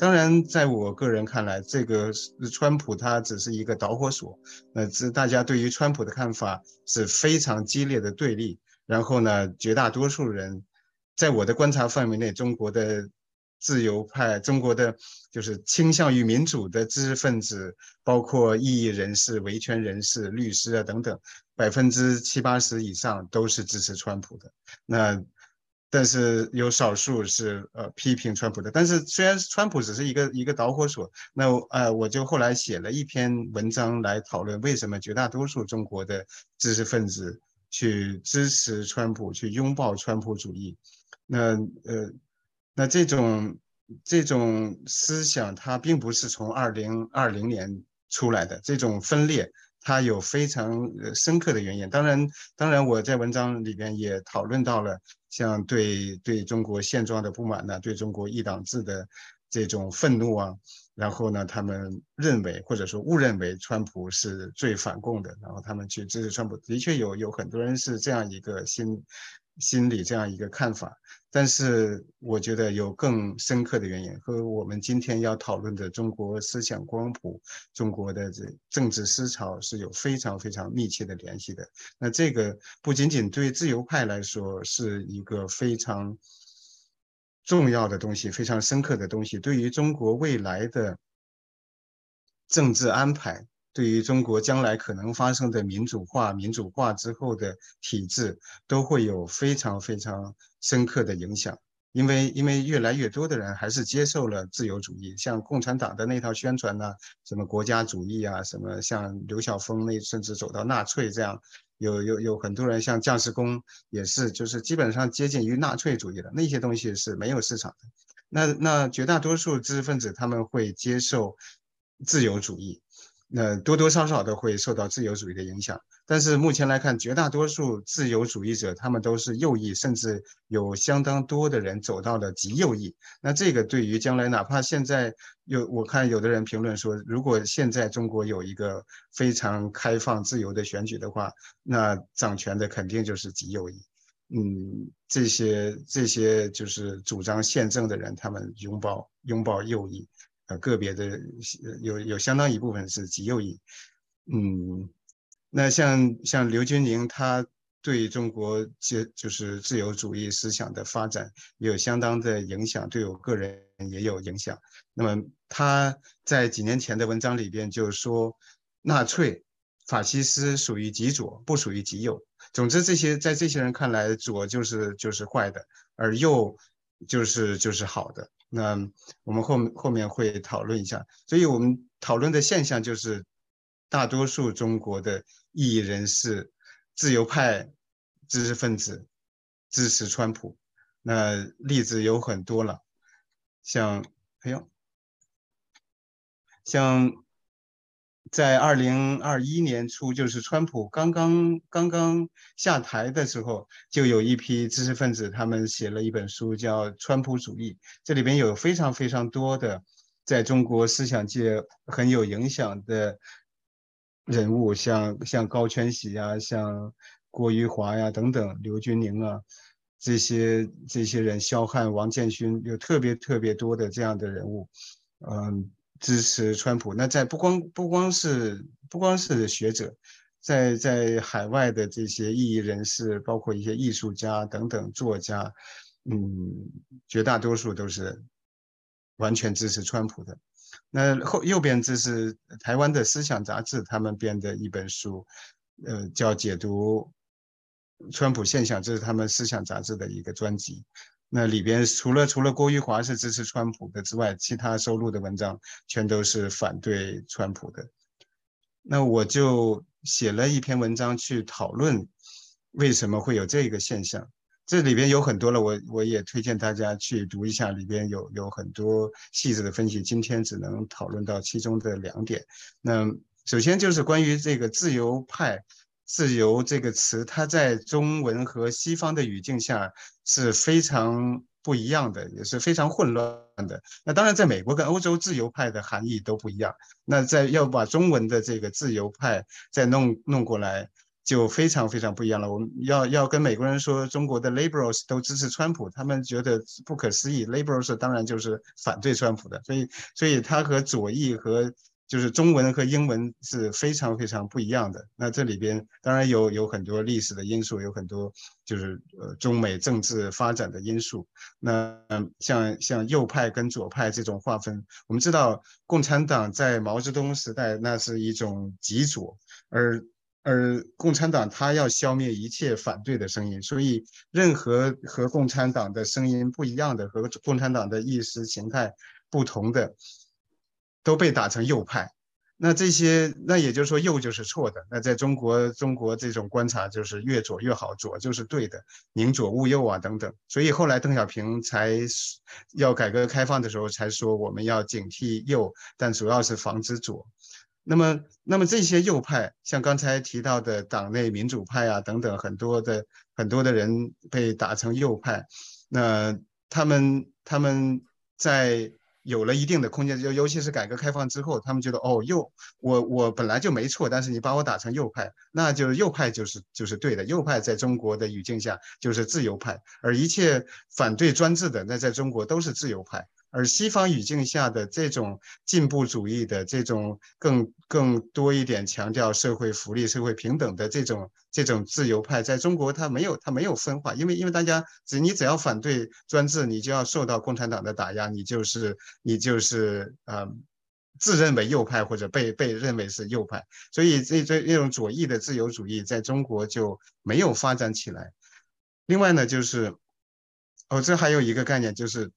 当然，在我个人看来，这个川普他只是一个导火索。那这大家对于川普的看法是非常激烈的对立。然后呢，绝大多数人，在我的观察范围内，中国的自由派、中国的就是倾向于民主的知识分子，包括异议人士、维权人士、律师啊等等，百分之七八十以上都是支持川普的。那。但是有少数是呃批评川普的，但是虽然川普只是一个一个导火索，那呃我就后来写了一篇文章来讨论为什么绝大多数中国的知识分子去支持川普，去拥抱川普主义。那呃那这种这种思想它并不是从二零二零年出来的，这种分裂它有非常深刻的原因。当然当然我在文章里边也讨论到了。像对对中国现状的不满呢，对中国一党制的这种愤怒啊，然后呢，他们认为或者说误认为川普是最反共的，然后他们去支持川普，的确有有很多人是这样一个心心理这样一个看法。但是我觉得有更深刻的原因，和我们今天要讨论的中国思想光谱、中国的这政治思潮是有非常非常密切的联系的。那这个不仅仅对自由派来说是一个非常重要的东西、非常深刻的东西，对于中国未来的政治安排。对于中国将来可能发生的民主化、民主化之后的体制，都会有非常非常深刻的影响。因为，因为越来越多的人还是接受了自由主义，像共产党的那套宣传呢，什么国家主义啊，什么像刘晓峰那甚至走到纳粹这样，有有有很多人像将士工也是，就是基本上接近于纳粹主义的那些东西是没有市场的。那那绝大多数知识分子他们会接受自由主义。那多多少少都会受到自由主义的影响，但是目前来看，绝大多数自由主义者他们都是右翼，甚至有相当多的人走到了极右翼。那这个对于将来，哪怕现在有我看有的人评论说，如果现在中国有一个非常开放自由的选举的话，那掌权的肯定就是极右翼。嗯，这些这些就是主张宪政的人，他们拥抱拥抱右翼。呃，个别的有有相当一部分是极右翼，嗯，那像像刘军宁，他对中国就就是自由主义思想的发展有相当的影响，对我个人也有影响。那么他在几年前的文章里边就说，纳粹、法西斯属于极左，不属于极右。总之，这些在这些人看来，左就是就是坏的，而右就是就是好的。那我们后后面会讨论一下，所以我们讨论的现象就是，大多数中国的异议人士、自由派知识分子支持川普。那例子有很多了，像哎呦，像。在二零二一年初，就是川普刚刚刚刚下台的时候，就有一批知识分子，他们写了一本书，叫《川普主义》。这里边有非常非常多的在中国思想界很有影响的人物，像像高全喜呀，像郭玉华呀等等，刘军宁啊，这些这些人，肖汉、王建勋，有特别特别多的这样的人物，嗯。支持川普，那在不光不光是不光是学者，在在海外的这些异议人士，包括一些艺术家等等作家，嗯，绝大多数都是完全支持川普的。那后右边这是台湾的思想杂志，他们编的一本书，呃，叫《解读川普现象》，这是他们思想杂志的一个专辑。那里边除了除了郭玉华是支持川普的之外，其他收录的文章全都是反对川普的。那我就写了一篇文章去讨论为什么会有这个现象。这里边有很多了，我我也推荐大家去读一下，里边有有很多细致的分析。今天只能讨论到其中的两点。那首先就是关于这个自由派。自由这个词，它在中文和西方的语境下是非常不一样的，也是非常混乱的。那当然，在美国跟欧洲，自由派的含义都不一样。那在要把中文的这个自由派再弄弄过来，就非常非常不一样了。我们要要跟美国人说，中国的 liberals 都支持川普，他们觉得不可思议。liberals 当然就是反对川普的，所以所以他和左翼和就是中文和英文是非常非常不一样的。那这里边当然有有很多历史的因素，有很多就是呃中美政治发展的因素。那像像右派跟左派这种划分，我们知道共产党在毛泽东时代那是一种极左，而而共产党他要消灭一切反对的声音，所以任何和共产党的声音不一样的和共产党的意识形态不同的。都被打成右派，那这些那也就是说右就是错的。那在中国，中国这种观察就是越左越好，左就是对的，宁左勿右啊等等。所以后来邓小平才要改革开放的时候才说我们要警惕右，但主要是防止左。那么，那么这些右派，像刚才提到的党内民主派啊等等，很多的很多的人被打成右派，那他们他们在。有了一定的空间，尤尤其是改革开放之后，他们觉得哦，右我我本来就没错，但是你把我打成右派，那就是右派就是就是对的。右派在中国的语境下就是自由派，而一切反对专制的，那在中国都是自由派。而西方语境下的这种进步主义的这种更更多一点强调社会福利、社会平等的这种这种自由派，在中国它没有它没有分化，因为因为大家只你只要反对专制，你就要受到共产党的打压，你就是你就是呃自认为右派或者被被认为是右派，所以这这这种左翼的自由主义在中国就没有发展起来。另外呢，就是哦，这还有一个概念就是。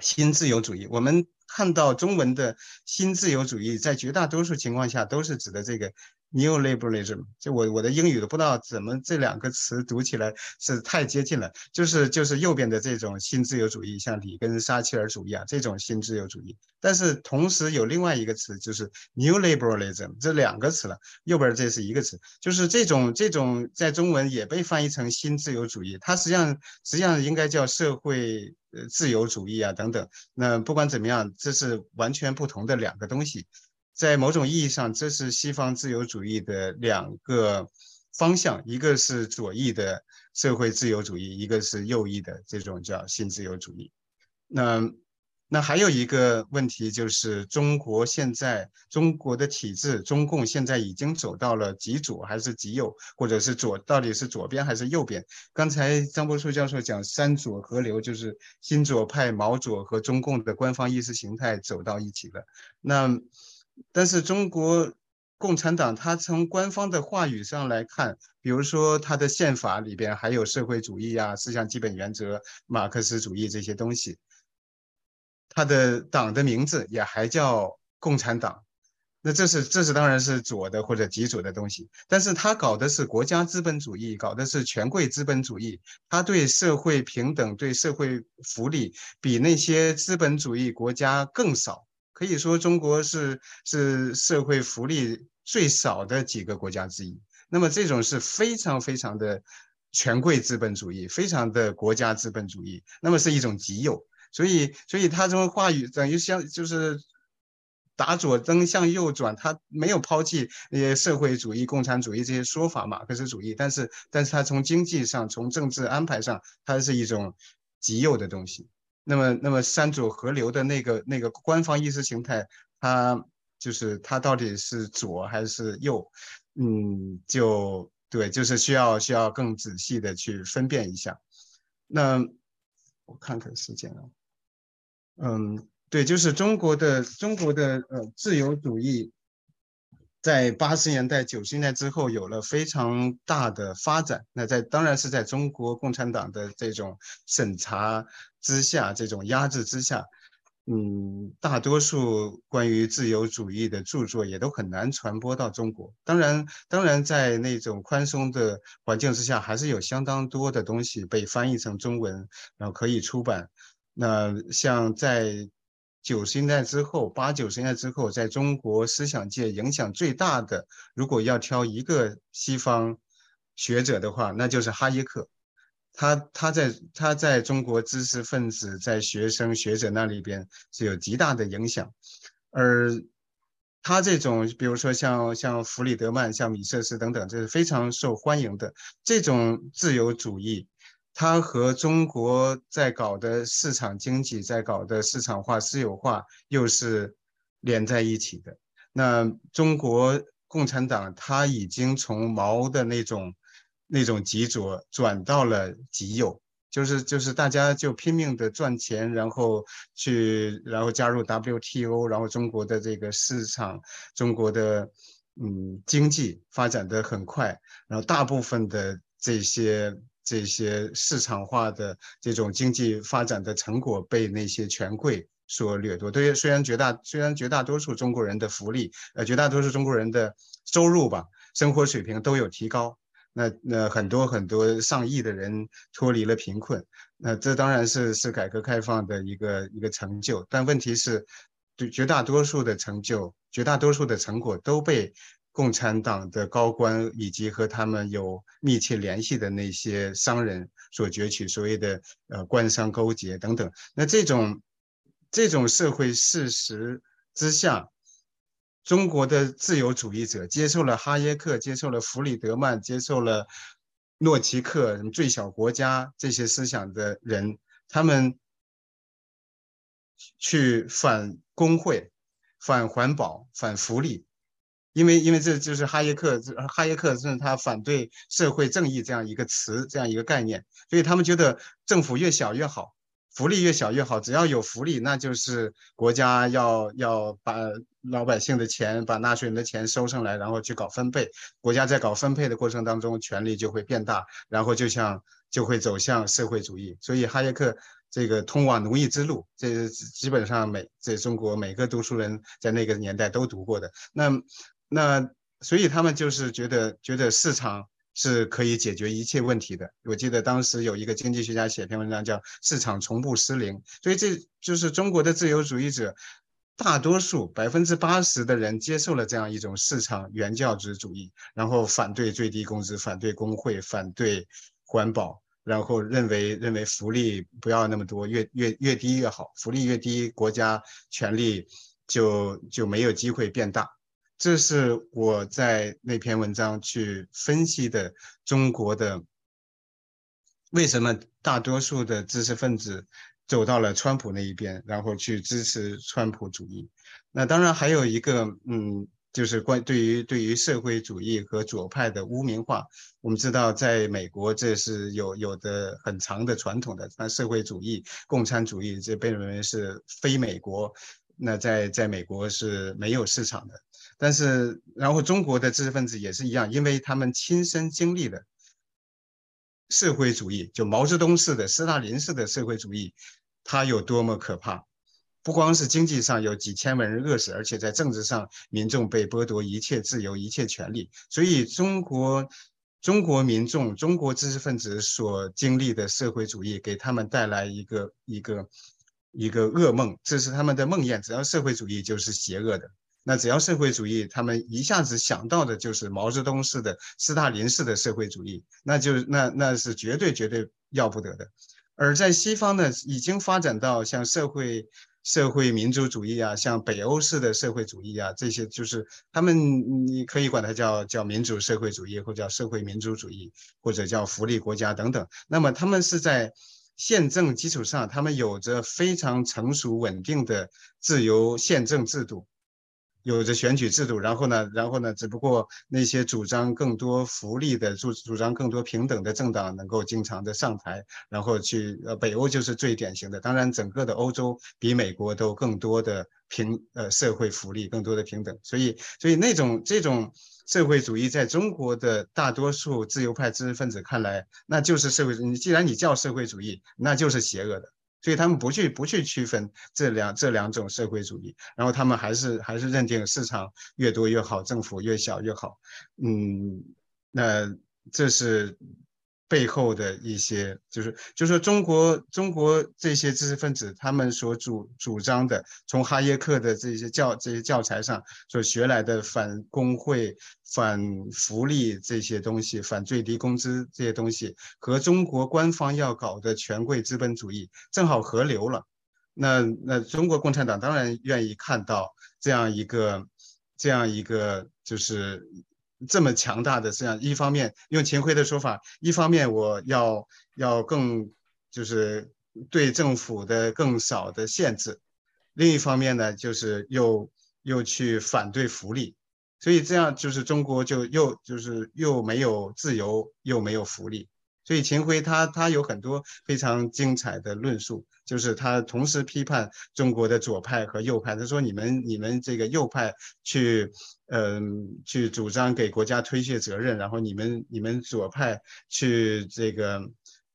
新自由主义，我们看到中文的新自由主义，在绝大多数情况下都是指的这个。new liberalism 就我我的英语都不知道怎么这两个词读起来是太接近了，就是就是右边的这种新自由主义，像里根撒切尔主义啊这种新自由主义，但是同时有另外一个词就是 new liberalism，这两个词了，右边这是一个词，就是这种这种在中文也被翻译成新自由主义，它实际上实际上应该叫社会自由主义啊等等，那不管怎么样，这是完全不同的两个东西。在某种意义上，这是西方自由主义的两个方向，一个是左翼的社会自由主义，一个是右翼的这种叫新自由主义。那那还有一个问题就是，中国现在中国的体制，中共现在已经走到了极左还是极右，或者是左到底是左边还是右边？刚才张伯树教授讲三左合流，就是新左派、毛左和中共的官方意识形态走到一起了。那但是中国共产党，它从官方的话语上来看，比如说它的宪法里边还有社会主义啊、思想基本原则、马克思主义这些东西，他的党的名字也还叫共产党。那这是这是当然是左的或者极左的东西，但是他搞的是国家资本主义，搞的是权贵资本主义，他对社会平等、对社会福利比那些资本主义国家更少。可以说，中国是是社会福利最少的几个国家之一。那么，这种是非常非常的权贵资本主义，非常的国家资本主义。那么，是一种极右。所以，所以他这个话语等于像就是打左灯向右转，他没有抛弃那些社会主义、共产主义这些说法，马克思主义。但是，但是他从经济上、从政治安排上，它是一种极右的东西。那么，那么三左合流的那个那个官方意识形态，它就是它到底是左还是右？嗯，就对，就是需要需要更仔细的去分辨一下。那我看看时间啊，嗯，对，就是中国的中国的呃自由主义。在八十年代、九十年代之后，有了非常大的发展。那在当然是在中国共产党的这种审查之下、这种压制之下，嗯，大多数关于自由主义的著作也都很难传播到中国。当然，当然在那种宽松的环境之下，还是有相当多的东西被翻译成中文，然后可以出版。那像在。九十年代之后，八九十年代之后，在中国思想界影响最大的，如果要挑一个西方学者的话，那就是哈耶克。他他在他在中国知识分子、在学生学者那里边是有极大的影响，而他这种，比如说像像弗里德曼、像米瑟斯等等，这是非常受欢迎的这种自由主义。它和中国在搞的市场经济、在搞的市场化、私有化又是连在一起的。那中国共产党它已经从毛的那种那种极左转到了极右，就是就是大家就拼命的赚钱，然后去然后加入 WTO，然后中国的这个市场、中国的嗯经济发展的很快，然后大部分的这些。这些市场化的这种经济发展的成果被那些权贵所掠夺。对，虽然绝大虽然绝大多数中国人的福利，呃，绝大多数中国人的收入吧，生活水平都有提高。那那很多很多上亿的人脱离了贫困。那这当然是是改革开放的一个一个成就。但问题是，对绝大多数的成就，绝大多数的成果都被。共产党的高官以及和他们有密切联系的那些商人所攫取，所谓的呃官商勾结等等。那这种这种社会事实之下，中国的自由主义者接受了哈耶克，接受了弗里德曼，接受了诺奇克什么最小国家这些思想的人，他们去反工会、反环保、反福利。因为，因为这就是哈耶克，哈耶克是他反对社会正义这样一个词，这样一个概念，所以他们觉得政府越小越好，福利越小越好，只要有福利，那就是国家要要把老百姓的钱，把纳税人的钱收上来，然后去搞分配。国家在搞分配的过程当中，权力就会变大，然后就像就会走向社会主义。所以哈耶克这个通往奴役之路，这基本上每在中国每个读书人在那个年代都读过的。那。那所以他们就是觉得觉得市场是可以解决一切问题的。我记得当时有一个经济学家写篇文章叫《市场从不失灵》，所以这就是中国的自由主义者，大多数百分之八十的人接受了这样一种市场原教旨主义，然后反对最低工资，反对工会，反对环保，然后认为认为福利不要那么多，越越越低越好，福利越低，国家权力就就没有机会变大。这是我在那篇文章去分析的中国的为什么大多数的知识分子走到了川普那一边，然后去支持川普主义。那当然还有一个，嗯，就是关对于对于社会主义和左派的污名化。我们知道，在美国这是有有的很长的传统的，那社会主义、共产主义这被认为是非美国，那在在美国是没有市场的。但是，然后中国的知识分子也是一样，因为他们亲身经历了社会主义，就毛泽东式的、斯大林式的社会主义，它有多么可怕。不光是经济上有几千万人饿死，而且在政治上，民众被剥夺一切自由、一切权利。所以，中国中国民众、中国知识分子所经历的社会主义，给他们带来一个一个一个噩梦，这是他们的梦魇。只要社会主义就是邪恶的。那只要社会主义，他们一下子想到的就是毛泽东式的、斯大林式的社会主义，那就那那是绝对绝对要不得的。而在西方呢，已经发展到像社会社会民主主义啊，像北欧式的社会主义啊，这些就是他们你可以管它叫叫民主社会主义，或叫社会民主主义，或者叫福利国家等等。那么他们是在宪政基础上，他们有着非常成熟稳定的自由宪政制度。有着选举制度，然后呢，然后呢，只不过那些主张更多福利的、主主张更多平等的政党能够经常的上台，然后去呃，北欧就是最典型的。当然，整个的欧洲比美国都更多的平呃社会福利，更多的平等。所以，所以那种这种社会主义，在中国的大多数自由派知识分子看来，那就是社会。你既然你叫社会主义，那就是邪恶的。所以他们不去不去区分这两这两种社会主义，然后他们还是还是认定市场越多越好，政府越小越好。嗯，那这是。背后的一些，就是就是说，中国中国这些知识分子他们所主主张的，从哈耶克的这些教这些教材上所学来的反工会、反福利这些东西，反最低工资这些东西，和中国官方要搞的权贵资本主义正好合流了。那那中国共产党当然愿意看到这样一个。这样一个就是这么强大的这样一方面，用秦晖的说法，一方面我要要更就是对政府的更少的限制，另一方面呢，就是又又去反对福利，所以这样就是中国就又就是又没有自由，又没有福利。所以秦晖他他有很多非常精彩的论述，就是他同时批判中国的左派和右派。他说：“你们你们这个右派去，嗯，去主张给国家推卸责任，然后你们你们左派去这个，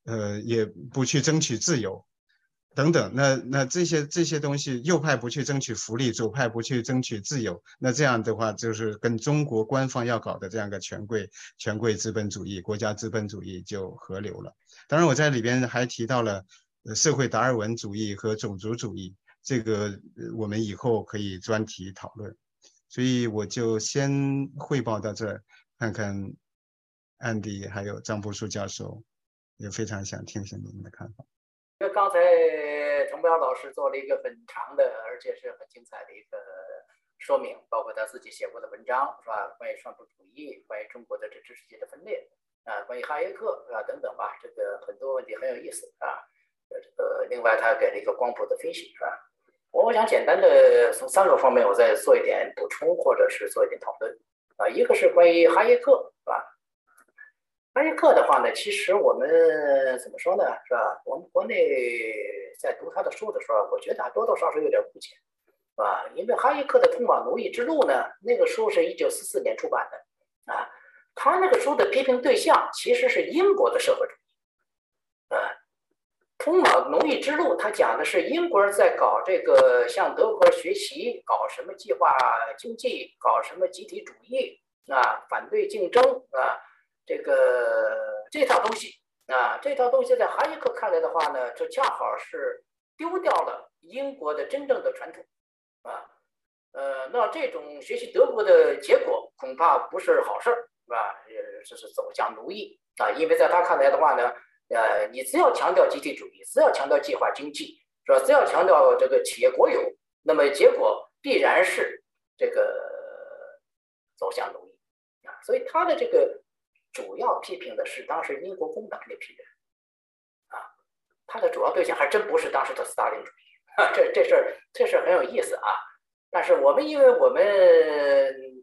呃，也不去争取自由。”等等，那那这些这些东西，右派不去争取福利，左派不去争取自由，那这样的话就是跟中国官方要搞的这样一个权贵权贵资本主义、国家资本主义就合流了。当然，我在里边还提到了社会达尔文主义和种族主义，这个我们以后可以专题讨论。所以我就先汇报到这儿，看看安迪还有张博树教授，也非常想听听你们的看法。因为刚才陈彪老师做了一个很长的，而且是很精彩的一个说明，包括他自己写过的文章，是吧？关于双普主义，关于中国的这知识界的分裂，啊，关于哈耶克，是吧？等等吧，这个很多问题很有意思，啊。这个另外他给了一个光谱的分析，是吧？我我想简单的从三个方面，我再做一点补充，或者是做一点讨论，啊，一个是关于哈耶克，是吧？哈耶克的话呢，其实我们怎么说呢，是吧？我们国内在读他的书的时候，我觉得多多少少有点误解，是吧？因为哈耶克的《通往奴役之路》呢，那个书是一九四四年出版的，啊，他那个书的批评对象其实是英国的社会主义，啊，《通往奴役之路》他讲的是英国人在搞这个向德国学习，搞什么计划经济，搞什么集体主义，啊，反对竞争，啊。这个这套东西啊，这套东西在哈耶克看来的话呢，就恰好是丢掉了英国的真正的传统啊，呃，那这种学习德国的结果恐怕不是好事儿，是吧？呃，这是走向奴役啊，因为在他看来的话呢，呃，你只要强调集体主义，只要强调计划经济，是吧？只要强调这个企业国有，那么结果必然是这个走向奴役啊，所以他的这个。主要批评的是当时英国工党那批人，啊，他的主要对象还真不是当时的斯大林主义，这这事儿这事儿很有意思啊。但是我们因为我们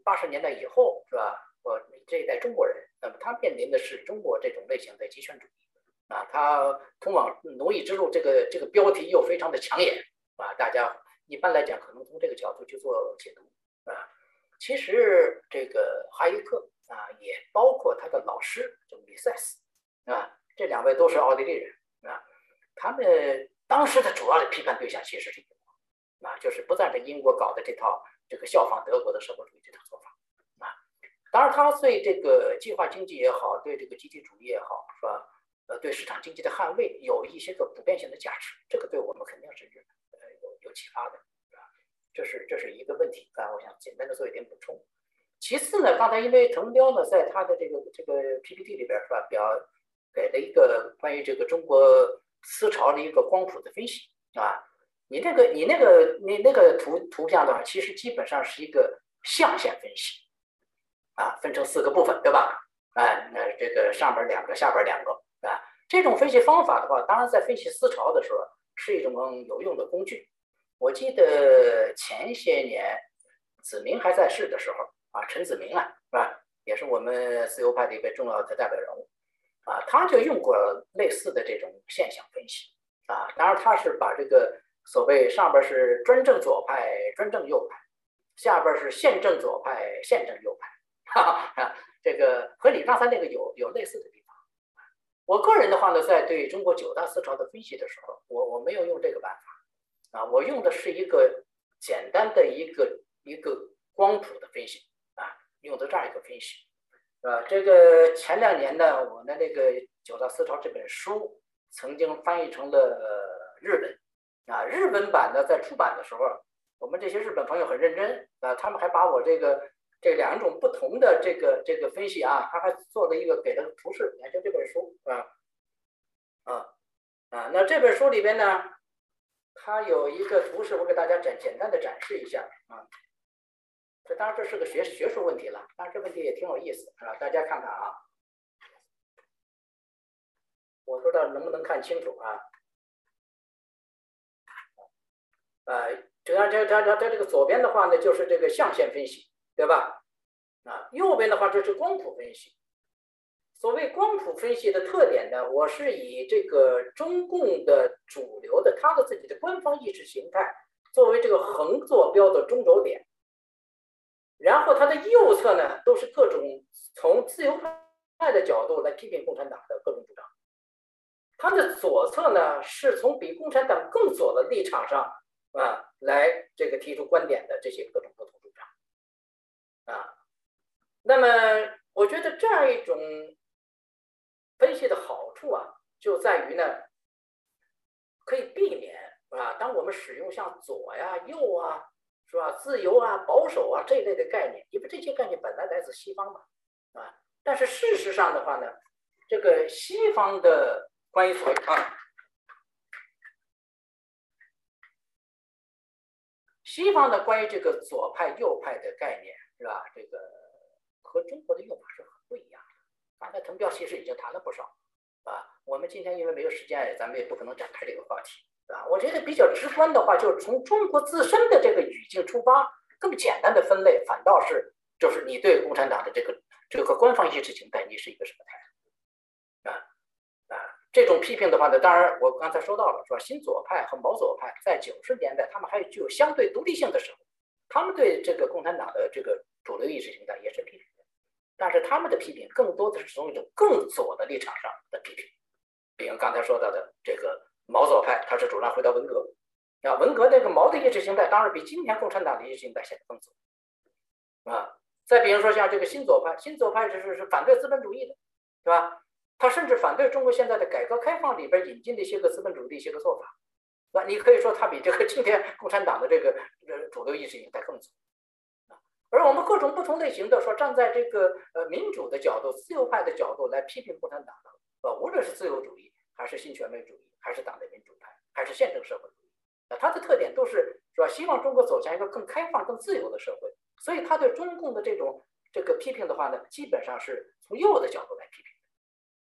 八十年代以后是吧，我这一代中国人，那么他面临的是中国这种类型的极权主义，啊，他通往奴役之路这个这个标题又非常的抢眼，啊，大家一般来讲可能从这个角度去做解读，啊，其实这个哈耶克。啊，也包括他的老师，就米塞斯，啊，这两位都是奥地利人，啊，他们当时的主要的批判对象其实是英国，啊，就是不赞成英国搞的这套这个效仿德国的社会主义这套做法，啊，当然他对这个计划经济也好，对这个集体主义也好，是吧？呃，对市场经济的捍卫有一些个普遍性的价值，这个对我们肯定是呃有有启发的，啊，这是这是一个问题，啊，我想简单的做一点补充。其次呢，刚才因为滕彪呢，在他的这个这个 PPT 里边是吧，表给了一个关于这个中国思潮的一个光谱的分析啊。你那个你那个你那个图图像的话，其实基本上是一个象限分析啊，分成四个部分，对吧？哎，那这个上边两个，下边两个啊。这种分析方法的话，当然在分析思潮的时候是一种有用的工具。我记得前些年子明还在世的时候。啊，陈子明啊，是吧？也是我们自由派的一个重要的代表人物，啊，他就用过类似的这种现象分析，啊，当然他是把这个所谓上边是专政左派、专政右派，下边是宪政左派、宪政右派，哈哈，这个和你刚才那个有有类似的地方。我个人的话呢，在对中国九大思潮的分析的时候，我我没有用这个办法，啊，我用的是一个简单的一个一个光谱的分析。用的这样一个分析，是吧？这个前两年呢，我的那个《九大思潮》这本书曾经翻译成了日文，啊，日文版的在出版的时候，我们这些日本朋友很认真啊，他们还把我这个这两种不同的这个这个分析啊，他还做了一个给了图示，你看就这本书啊，啊啊，那这本书里边呢，它有一个图示，我给大家展简单的展示一下啊。这当然这是个学学术问题了，但是这问题也挺有意思啊，大家看看啊，我不知道能不能看清楚啊。呃，这这这这这这个左边的话呢，就是这个象限分析，对吧？啊，右边的话这是光谱分析。所谓光谱分析的特点呢，我是以这个中共的主流的他的自己的官方意识形态作为这个横坐标的中轴点，然后它的右侧呢都是各种从自由派的角度来批评共产党的各种主张，它的左侧呢是从比共产党更左的立场上。啊，来这个提出观点的这些各种不同主张，啊，那么我觉得这样一种分析的好处啊，就在于呢，可以避免啊，当我们使用像左呀、右啊，是吧，自由啊、保守啊这一类的概念，因为这些概念本来来自西方嘛，啊，但是事实上的话呢，这个西方的关于所啊。西方的关于这个左派右派的概念是吧？这个和中国的用法是很不一样的。刚才滕彪其实已经谈了不少，啊，我们今天因为没有时间，咱们也不可能展开这个话题，啊，我觉得比较直观的话，就是从中国自身的这个语境出发，更简单的分类，反倒是就是你对共产党的这个这个官方意识形态，你是一个什么态度？啊啊。这种批评的话呢，当然我刚才说到了，是吧？新左派和毛左派在九十年代，他们还具有相对独立性的时候，他们对这个共产党的这个主流意识形态也是批评的，但是他们的批评更多的是从一种更左的立场上的批评，比如刚才说到的这个毛左派，他是主张回到文革，啊，文革那个毛的意识形态当然比今天共产党的意识形态显得更左，啊，再比如说像这个新左派，新左派就是是反对资本主义的，对吧？他甚至反对中国现在的改革开放里边引进的一些个资本主义的一些个做法，那你可以说他比这个 今天共产党的这个呃主流意识形态更左。而我们各种不同类型的说，站在这个呃民主的角度、自由派的角度来批评共产党的，呃，无论是自由主义，还是新权威主义，还是党的民主派，还是宪政社会主义，那它的特点都是是吧？希望中国走向一个更开放、更自由的社会。所以他对中共的这种这个批评的话呢，基本上是从右的角度来批评的。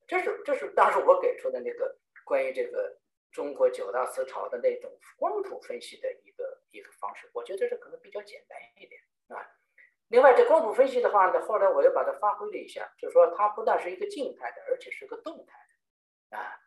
这是这是当时我给出的那个关于这个中国九大思潮的那种光谱分析的一个一个方式，我觉得这可能比较简单一点啊。另外，这光谱分析的话呢，后来我又把它发挥了一下，就是说它不但是一个静态的，而且是个动态的啊，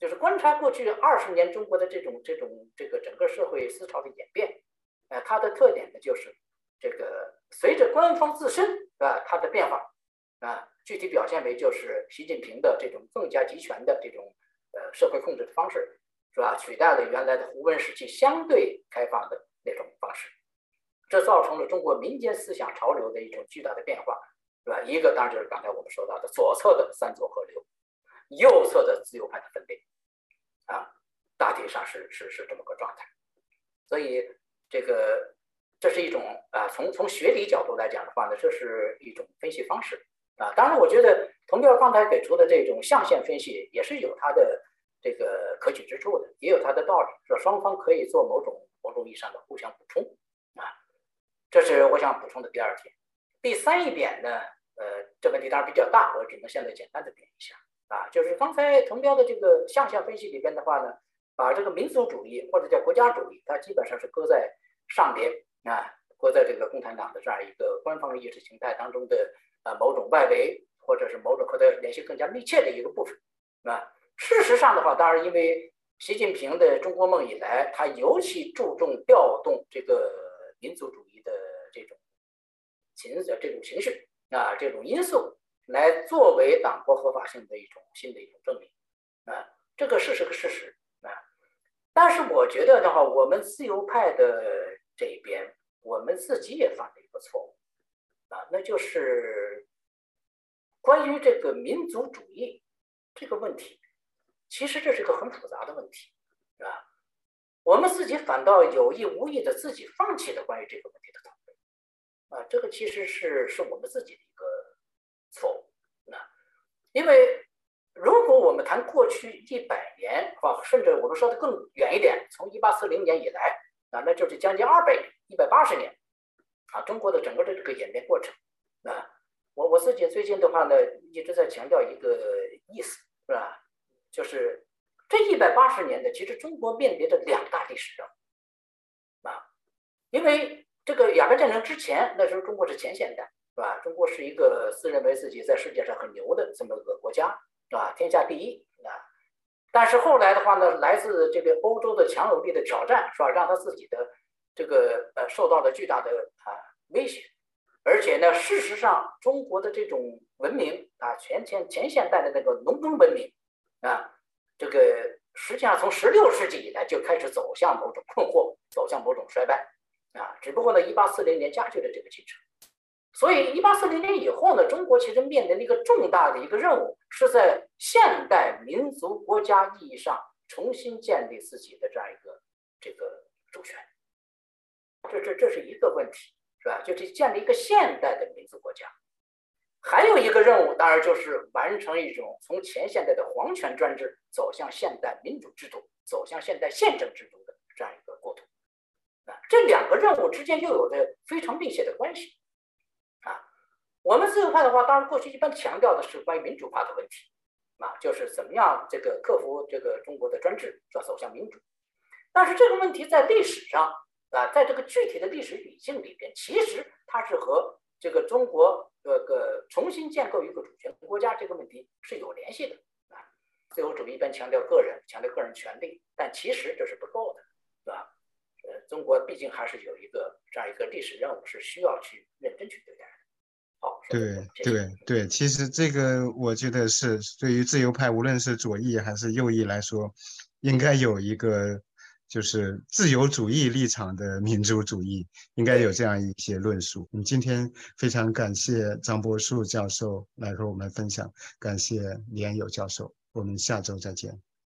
就是观察过去二十年中国的这种这种这个整个社会思潮的演变，呃，它的特点呢就是这个随着官方自身啊它的变化啊。具体表现为就是习近平的这种更加集权的这种呃社会控制的方式，是吧？取代了原来的胡温时期相对开放的那种方式，这造成了中国民间思想潮流的一种巨大的变化，是吧？一个当然就是刚才我们说到的左侧的三左合流，右侧的自由派的分裂，啊，大体上是是是这么个状态。所以这个这是一种啊，从从学理角度来讲的话呢，这是一种分析方式。啊，当然，我觉得同调刚才给出的这种象限分析也是有它的这个可取之处的，也有它的道理，说双方可以做某种某种意义上的互相补充啊。这是我想补充的第二点。第三一点呢，呃，这问题当然比较大，我只能现在简单的点一下啊，就是刚才同标的这个象限分析里边的话呢，把这个民族主义或者叫国家主义，它基本上是搁在上边啊，搁在这个共产党的这样一个官方意识形态当中的。啊，某种外围或者是某种和它联系更加密切的一个部分，啊，事实上的话，当然因为习近平的中国梦以来，他尤其注重调动这个民族主义的这种情这种情绪啊，这种因素来作为党国合法性的一种新的一种证明，啊，这个是是个事实啊，但是我觉得的话，我们自由派的这一边，我们自己也犯了一个错误。啊，那就是关于这个民族主义这个问题，其实这是个很复杂的问题，啊，我们自己反倒有意无意的自己放弃了关于这个问题的讨论，啊，这个其实是是我们自己的错误，啊，因为如果我们谈过去一百年，啊，甚至我们说的更远一点，从一八四零年以来，啊，那就是将近二百，一百八十年。啊，中国的整个的这个演变过程啊，我我自己最近的话呢，一直在强调一个意思，是吧？就是这一百八十年的，其实中国面临着两大历史任务啊，因为这个鸦片战争之前，那时候中国是前现代，是吧？中国是一个自认为自己在世界上很牛的这么一个国家，是吧？天下第一啊。但是后来的话呢，来自这个欧洲的强有力的挑战，是吧？让他自己的这个呃受到了巨大的啊威胁，而且呢，事实上中国的这种文明啊，前前前现代的那个农耕文明啊，这个实际上从十六世纪以来就开始走向某种困惑，走向某种衰败啊。只不过呢，一八四零年加剧了这个进程。所以，一八四零年以后呢，中国其实面临的一个重大的一个任务，是在现代民族国家意义上重新建立自己的这样一个这个主权。这这这是一个问题，是吧？就是建立一个现代的民族国家。还有一个任务，当然就是完成一种从前现代的皇权专制走向现代民主制度、走向现代宪政制度的这样一个过渡。啊，这两个任务之间又有着非常密切的关系。我们自由派的话，当然过去一般强调的是关于民主化的问题，啊，就是怎么样这个克服这个中国的专制，要走向民主。但是这个问题在历史上啊，在这个具体的历史语境里边，其实它是和这个中国这个重新建构一个主权国家这个问题是有联系的啊。自由主义一般强调个人，强调个人权利，但其实这是不够的，是吧？呃，中国毕竟还是有一个这样一个历史任务，是需要去认真去对待。对对对，其实这个我觉得是对于自由派，无论是左翼还是右翼来说，应该有一个就是自由主义立场的民族主义，应该有这样一些论述。你今天非常感谢张博树教授来和我们分享，感谢连友教授，我们下周再见。